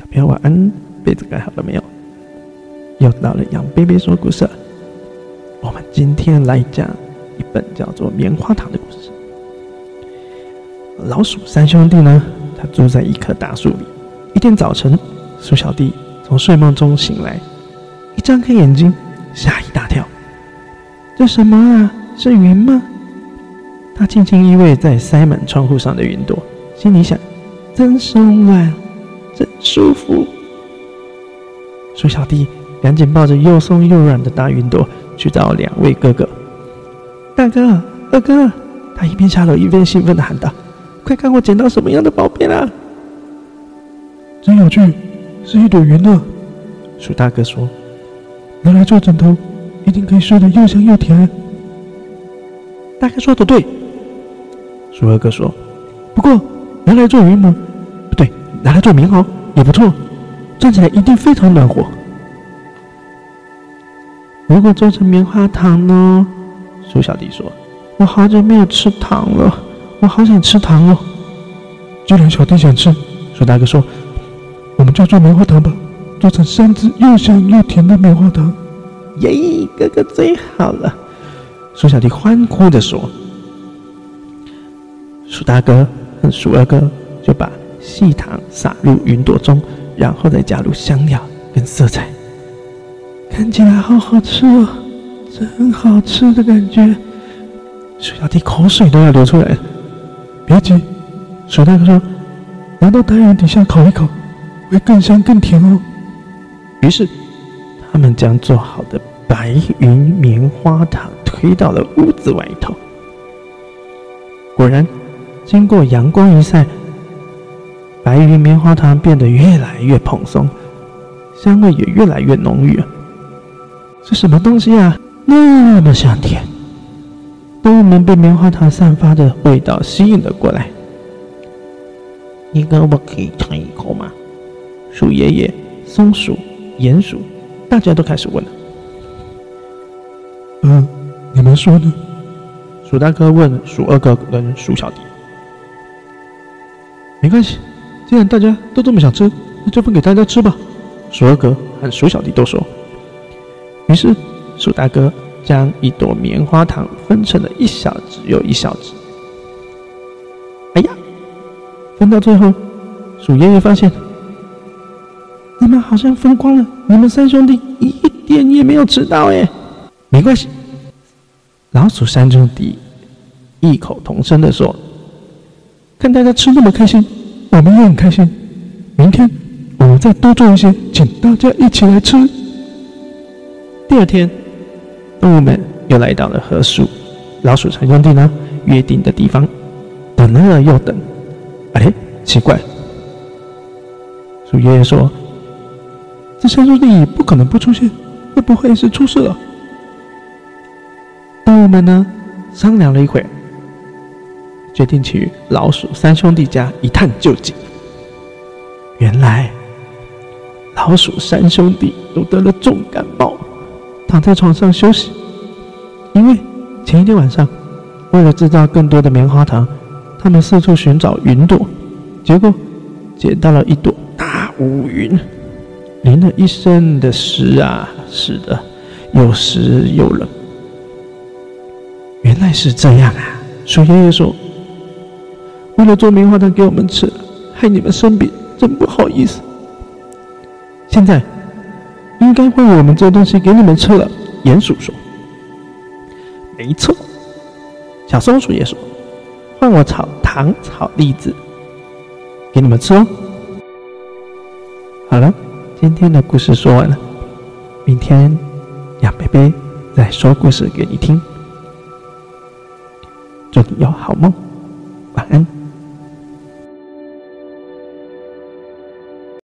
小朋友晚安，被子盖好了没有？又到了杨贝贝说故事。我们今天来讲一本叫做《棉花糖》的故事。老鼠三兄弟呢，他住在一棵大树里。一天早晨，鼠小弟从睡梦中醒来，一张开眼睛，吓一大跳。这什么啊？是云吗？他轻轻依偎在塞满窗户上的云朵，心里想：真松软，真舒服。鼠小弟赶紧抱着又松又软的大云朵去找两位哥哥。大哥，二哥，他一边下楼一边兴奋地喊道：“快看我捡到什么样的宝贝啦！”真有趣，是一朵云呢。鼠大哥说：“拿来做枕头，一定可以睡得又香又甜。”大哥说的对。鼠二哥说：“不过拿来做云母，不对，拿来做棉袄也不错，站起来一定非常暖和。如果做成棉花糖呢？”鼠小弟说：“我好久没有吃糖了，我好想吃糖哦。”既然小弟想吃，鼠大哥说：“我们就做棉花糖吧，做成三只又香又甜的棉花糖。”耶，哥哥最好了！鼠小弟欢呼着说。鼠大哥和鼠二哥就把细糖撒入云朵中，然后再加入香料跟色彩，看起来好好吃哦，真好吃的感觉。水小弟口水都要流出来了。别急，鼠大哥说：“拿到太阳底下烤一烤，会更香更甜哦。”于是，他们将做好的白云棉花糖推到了屋子外头。果然。经过阳光一晒，白云棉花糖变得越来越蓬松，香味也越来越浓郁。是什么东西啊？那么香甜！动物们被棉花糖散发的味道吸引了过来。你可不可以尝一口吗？鼠爷爷、松鼠、鼹鼠，大家都开始问了。嗯，你们说呢？鼠大哥问鼠二哥跟鼠小弟。没关系，既然大家都这么想吃，那就分给大家吃吧。鼠二哥和鼠小弟都说。于是，鼠大哥将一朵棉花糖分成了一小只又一小只。哎呀，分到最后，鼠爷爷发现，你们好像分光了，你们三兄弟一点也没有吃到哎。没关系，老鼠三兄弟异口同声地说。看大家吃那么开心，我们也很开心。明天我们再多做一些，请大家一起来吃。第二天，动物们又来到了河鼠、老鼠三兄弟呢约定的地方，等了又等。哎，奇怪！鼠爷爷说：“这三兄弟不可能不出现，会不会是出事了？”动物们呢商量了一会儿。决定去老鼠三兄弟家一探究竟。原来，老鼠三兄弟都得了重感冒，躺在床上休息。因为前一天晚上，为了制造更多的棉花糖，他们四处寻找云朵，结果捡到了一朵大乌云，淋了一身的湿啊，湿的又湿又冷。原来是这样啊！鼠爷爷说。为了做棉花糖给我们吃，害你们生病，真不好意思。现在应该换我们做东西给你们吃了。鼹鼠说：“没错。”小松鼠也说：“换我炒糖炒栗子给你们吃哦。”好了，今天的故事说完了，明天杨贝贝再说故事给你听。祝你有好梦，晚安。